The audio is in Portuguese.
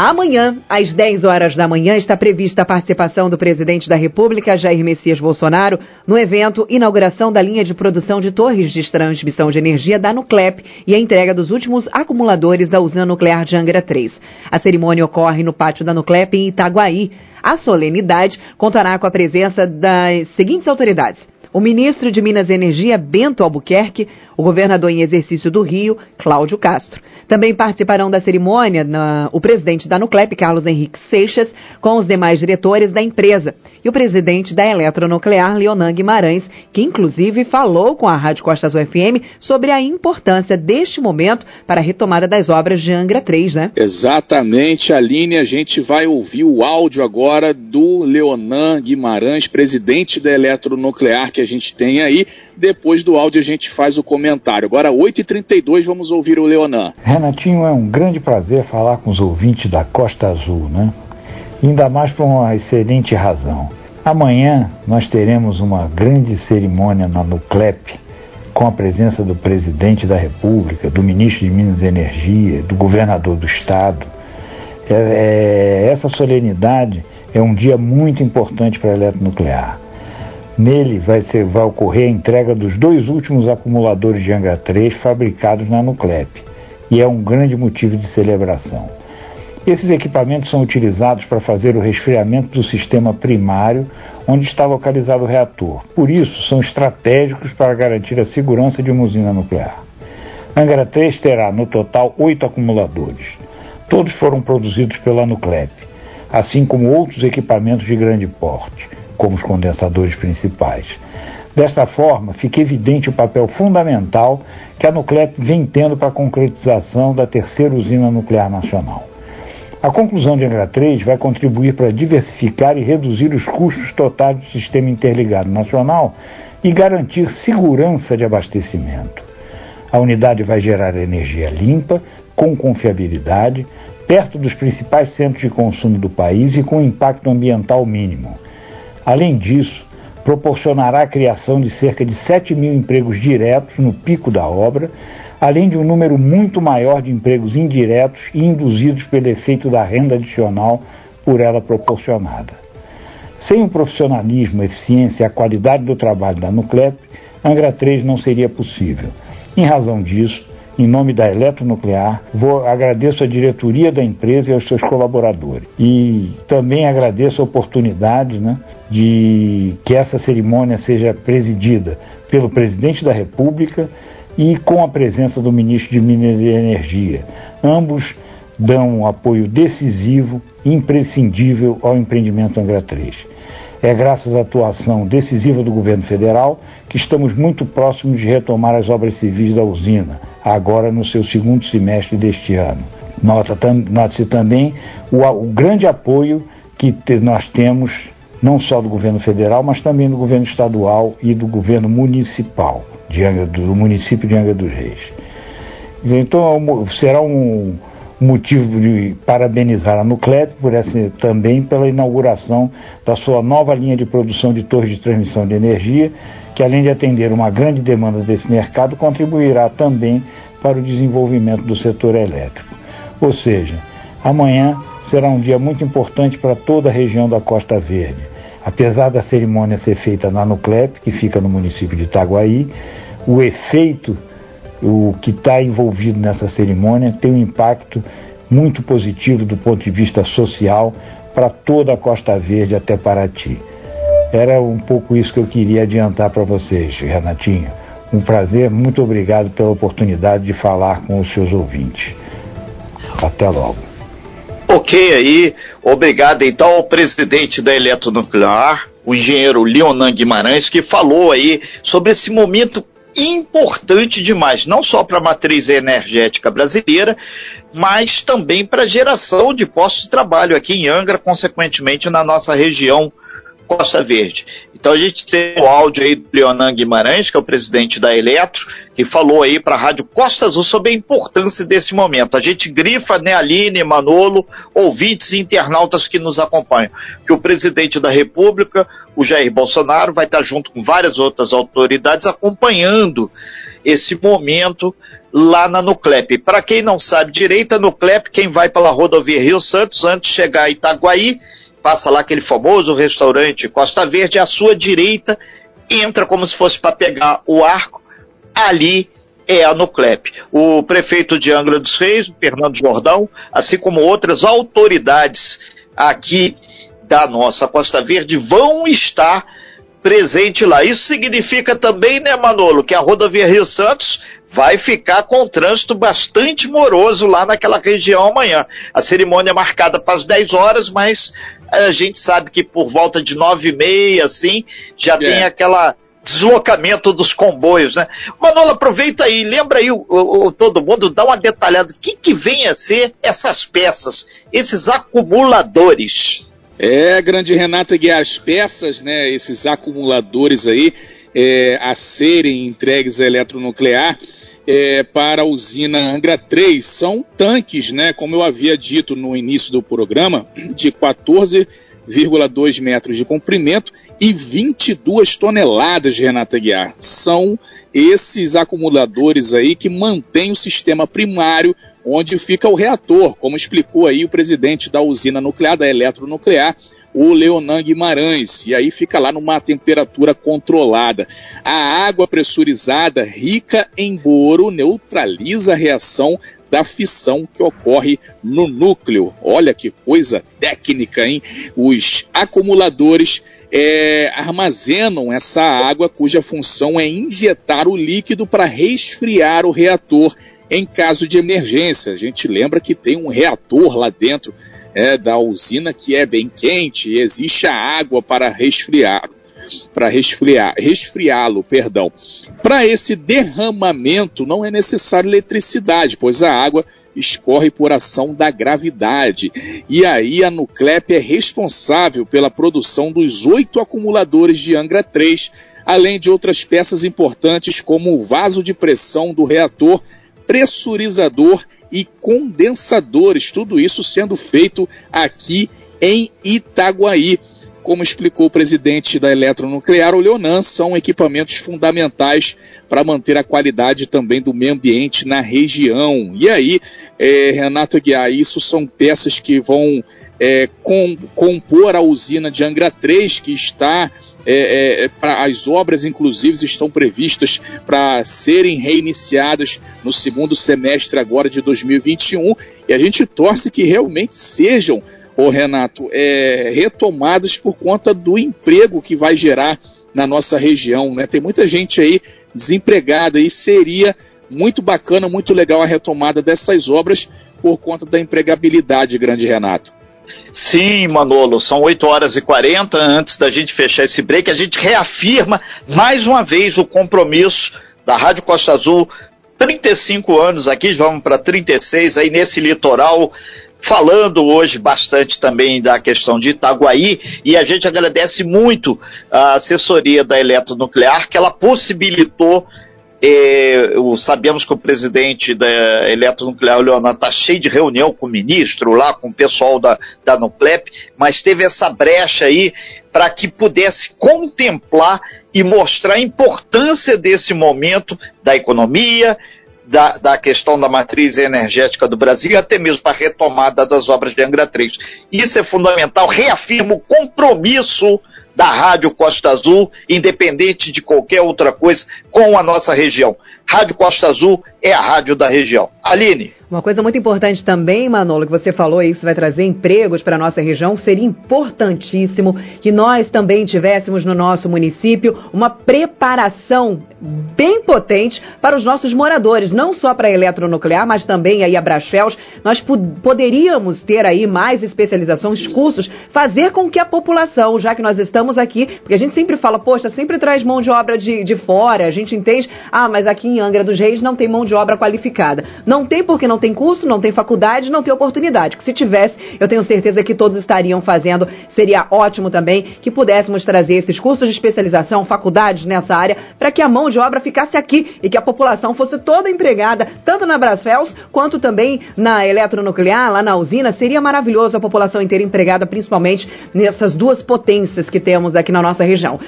Amanhã, às 10 horas da manhã, está prevista a participação do presidente da República, Jair Messias Bolsonaro, no evento Inauguração da linha de produção de torres de transmissão de energia da Nuclep e a entrega dos últimos acumuladores da usina nuclear de Angra 3. A cerimônia ocorre no pátio da Nuclep em Itaguaí. A solenidade contará com a presença das seguintes autoridades o ministro de Minas e Energia, Bento Albuquerque, o governador em exercício do Rio, Cláudio Castro. Também participarão da cerimônia na, o presidente da Nuclep, Carlos Henrique Seixas, com os demais diretores da empresa, e o presidente da Eletronuclear, Leonan Guimarães, que inclusive falou com a Rádio Costas UFM sobre a importância deste momento para a retomada das obras de Angra 3, né? Exatamente, Aline, a gente vai ouvir o áudio agora do Leonan Guimarães, presidente da Eletronuclear, que a gente tem aí. Depois do áudio a gente faz o comentário. Agora, 8h32, vamos ouvir o Leonan. Renatinho, é um grande prazer falar com os ouvintes da Costa Azul, né? Ainda mais por uma excelente razão. Amanhã nós teremos uma grande cerimônia na Nuclep, com a presença do presidente da República, do ministro de Minas e Energia, do governador do estado. É, é, essa solenidade é um dia muito importante para a eletronuclear. Nele vai, ser, vai ocorrer a entrega dos dois últimos acumuladores de Angra 3 fabricados na Nuclep, e é um grande motivo de celebração. Esses equipamentos são utilizados para fazer o resfriamento do sistema primário, onde está localizado o reator. Por isso, são estratégicos para garantir a segurança de uma usina nuclear. Angra 3 terá, no total, oito acumuladores. Todos foram produzidos pela Nuclep, assim como outros equipamentos de grande porte como os condensadores principais. Desta forma, fica evidente o papel fundamental que a Nuclep vem tendo para a concretização da terceira usina nuclear nacional. A conclusão de Angra 3 vai contribuir para diversificar e reduzir os custos totais do sistema interligado nacional e garantir segurança de abastecimento. A unidade vai gerar energia limpa, com confiabilidade, perto dos principais centros de consumo do país e com impacto ambiental mínimo Além disso, proporcionará a criação de cerca de 7 mil empregos diretos no pico da obra, além de um número muito maior de empregos indiretos e induzidos pelo efeito da renda adicional por ela proporcionada. Sem o profissionalismo, a eficiência e a qualidade do trabalho da Nuclep, Angra 3 não seria possível. Em razão disso, em nome da Eletronuclear, vou, agradeço a diretoria da empresa e aos seus colaboradores. E também agradeço a oportunidade né, de que essa cerimônia seja presidida pelo presidente da República e com a presença do ministro de Minas e Energia. Ambos dão um apoio decisivo, imprescindível ao empreendimento Angra 3. É graças à atuação decisiva do governo federal que estamos muito próximos de retomar as obras civis da usina, agora no seu segundo semestre deste ano. Note-se também o, o, grande apoio que te, nós temos, não só do governo federal, mas também do governo estadual e do governo municipal, de Angra, do município de Angra dos Reis. Então será um, motivo de parabenizar a Nuclep por essa, também pela inauguração da sua nova linha de produção de torres de transmissão de energia, que além de atender uma grande demanda desse mercado, contribuirá também para o desenvolvimento do setor elétrico. Ou seja, amanhã será um dia muito importante para toda a região da Costa Verde. Apesar da cerimônia ser feita na Nuclep, que fica no município de Itaguaí, o efeito o que está envolvido nessa cerimônia tem um impacto muito positivo do ponto de vista social para toda a Costa Verde até Paraty. Era um pouco isso que eu queria adiantar para vocês, Renatinho. Um prazer, muito obrigado pela oportunidade de falar com os seus ouvintes. Até logo. Ok aí, obrigado então ao presidente da Eletronuclear, o engenheiro Leonan Guimarães, que falou aí sobre esse momento importante demais, não só para a matriz energética brasileira, mas também para a geração de postos de trabalho aqui em Angra, consequentemente na nossa região Costa Verde. Então a gente tem o áudio aí do Leonan Guimarães, que é o presidente da Eletro, que falou aí para a Rádio Costa Azul sobre a importância desse momento. A gente grifa, né, Aline, Manolo, ouvintes e internautas que nos acompanham, que o presidente da República, o Jair Bolsonaro, vai estar junto com várias outras autoridades acompanhando esse momento lá na Nuclep. Para quem não sabe direito, a Nuclep, quem vai pela rodovia Rio Santos, antes de chegar a Itaguaí, passa lá aquele famoso restaurante Costa Verde, à sua direita, entra como se fosse para pegar o arco, ali é a Nuclep. O prefeito de Angra dos Reis, Fernando Jordão, assim como outras autoridades aqui da nossa Costa Verde, vão estar presente lá. Isso significa também, né, Manolo, que a rodovia Rio Santos vai ficar com um trânsito bastante moroso lá naquela região amanhã. A cerimônia é marcada para as 10 horas, mas a gente sabe que por volta de 9 e meia, assim, já é. tem aquela deslocamento dos comboios, né? Manolo, aproveita aí, lembra aí o, o, todo mundo, dá uma detalhada, o que, que vem a ser essas peças, esses acumuladores? É, grande Renata Guiar, as peças, né, esses acumuladores aí, é, a serem entregues à eletronuclear é, para a usina Angra 3 são tanques, né, como eu havia dito no início do programa, de 14,2 metros de comprimento e 22 toneladas, Renata Guiar. São esses acumuladores aí que mantêm o sistema primário onde fica o reator, como explicou aí o presidente da usina nuclear, da eletronuclear, o Leonan Guimarães, e aí fica lá numa temperatura controlada. A água pressurizada, rica em boro, neutraliza a reação da fissão que ocorre no núcleo. Olha que coisa técnica, hein? Os acumuladores é, armazenam essa água cuja função é injetar o líquido para resfriar o reator em caso de emergência. A gente lembra que tem um reator lá dentro é, da usina que é bem quente e existe a água para resfriar para resfriar, resfriá-lo, perdão. Para esse derramamento não é necessário eletricidade, pois a água escorre por ação da gravidade. E aí a Nuclep é responsável pela produção dos oito acumuladores de Angra 3, além de outras peças importantes como o vaso de pressão do reator pressurizador e condensadores, tudo isso sendo feito aqui em Itaguaí. Como explicou o presidente da Eletronuclear, o Leonan, são equipamentos fundamentais para manter a qualidade também do meio ambiente na região. E aí, é, Renato Aguiar, isso são peças que vão é, com, compor a usina de Angra 3, que está é, é, pra, as obras, inclusive, estão previstas para serem reiniciadas no segundo semestre agora de 2021 e a gente torce que realmente sejam, ô Renato, é, retomadas por conta do emprego que vai gerar na nossa região. Né? Tem muita gente aí desempregada e seria muito bacana, muito legal a retomada dessas obras por conta da empregabilidade, grande Renato. Sim, Manolo, são 8 horas e 40. Antes da gente fechar esse break, a gente reafirma mais uma vez o compromisso da Rádio Costa Azul. 35 anos aqui, vamos para 36 aí nesse litoral falando hoje bastante também da questão de Itaguaí e a gente agradece muito a assessoria da Eletronuclear que ela possibilitou é, sabemos que o presidente da Eletronuclear, Leonardo, está cheio de reunião com o ministro lá, com o pessoal da, da Nuclep, mas teve essa brecha aí para que pudesse contemplar e mostrar a importância desse momento da economia, da, da, questão da matriz energética do Brasil e até mesmo para a retomada das obras de Angra 3. Isso é fundamental, reafirma o compromisso da Rádio Costa Azul, independente de qualquer outra coisa, com a nossa região. Rádio Costa Azul é a rádio da região. Aline. Uma coisa muito importante também, Manolo, que você falou que vai trazer empregos para a nossa região, seria importantíssimo que nós também tivéssemos no nosso município uma preparação bem potente para os nossos moradores, não só para a eletronuclear, mas também aí a Brasfels. Nós poderíamos ter aí mais especializações, cursos, fazer com que a população, já que nós estamos aqui, porque a gente sempre fala, poxa, sempre traz mão de obra de, de fora, a gente entende, ah, mas aqui em Angra dos Reis não tem mão de obra qualificada. Não tem porque não tem curso, não tem faculdade, não tem oportunidade. Que se tivesse, eu tenho certeza que todos estariam fazendo. Seria ótimo também que pudéssemos trazer esses cursos de especialização, faculdades nessa área, para que a mão de obra ficasse aqui e que a população fosse toda empregada, tanto na Brasfels quanto também na eletronuclear, lá na usina. Seria maravilhoso a população inteira empregada, principalmente nessas duas potências que temos aqui na nossa região.